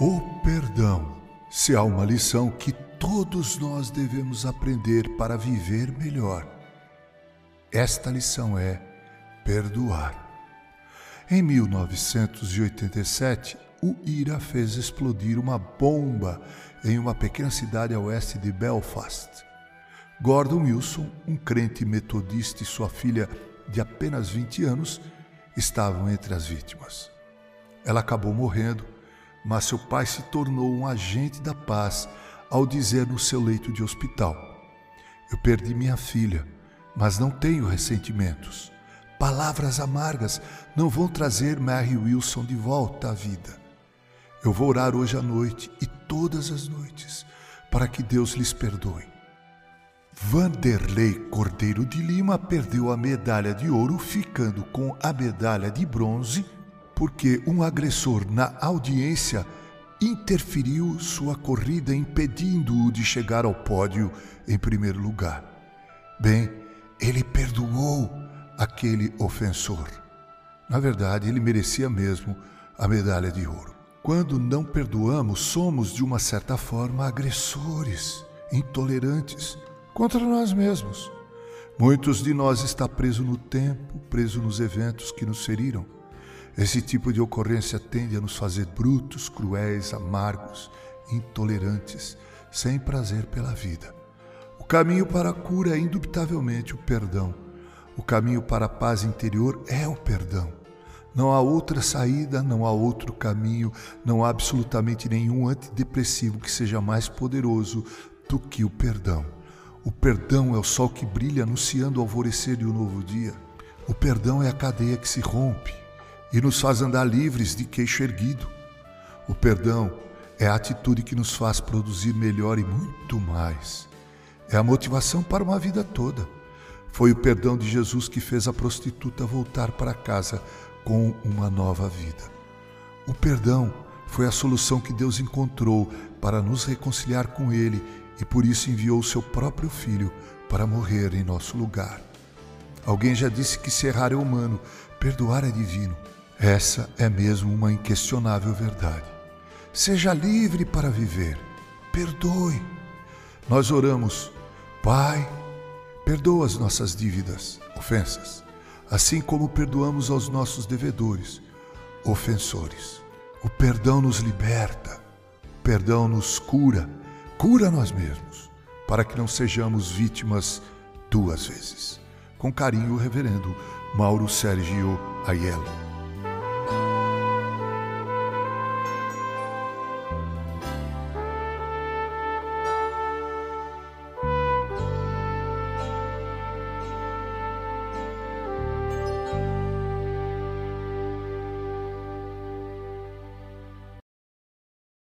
O perdão. Se há uma lição que todos nós devemos aprender para viver melhor, esta lição é perdoar. Em 1987, o IRA fez explodir uma bomba em uma pequena cidade a oeste de Belfast. Gordon Wilson, um crente metodista, e sua filha de apenas 20 anos estavam entre as vítimas. Ela acabou morrendo mas seu pai se tornou um agente da paz ao dizer no seu leito de hospital: Eu perdi minha filha, mas não tenho ressentimentos. Palavras amargas não vão trazer Mary Wilson de volta à vida. Eu vou orar hoje à noite e todas as noites para que Deus lhes perdoe. Vanderlei Cordeiro de Lima perdeu a medalha de ouro, ficando com a medalha de bronze porque um agressor na audiência interferiu sua corrida, impedindo-o de chegar ao pódio em primeiro lugar. Bem, ele perdoou aquele ofensor. Na verdade, ele merecia mesmo a medalha de ouro. Quando não perdoamos, somos, de uma certa forma, agressores, intolerantes contra nós mesmos. Muitos de nós está preso no tempo, preso nos eventos que nos feriram. Esse tipo de ocorrência tende a nos fazer brutos, cruéis, amargos, intolerantes, sem prazer pela vida. O caminho para a cura é indubitavelmente o perdão. O caminho para a paz interior é o perdão. Não há outra saída, não há outro caminho, não há absolutamente nenhum antidepressivo que seja mais poderoso do que o perdão. O perdão é o sol que brilha anunciando o alvorecer de um novo dia. O perdão é a cadeia que se rompe e nos faz andar livres de queixo erguido. O perdão é a atitude que nos faz produzir melhor e muito mais. É a motivação para uma vida toda. Foi o perdão de Jesus que fez a prostituta voltar para casa com uma nova vida. O perdão foi a solução que Deus encontrou para nos reconciliar com Ele e por isso enviou o seu próprio Filho para morrer em nosso lugar. Alguém já disse que se errar é humano, perdoar é divino. Essa é mesmo uma inquestionável verdade. Seja livre para viver. Perdoe. Nós oramos, Pai, perdoa as nossas dívidas, ofensas, assim como perdoamos aos nossos devedores, ofensores. O perdão nos liberta, o perdão nos cura, cura nós mesmos, para que não sejamos vítimas duas vezes. Com carinho, o reverendo Mauro Sérgio Aiello.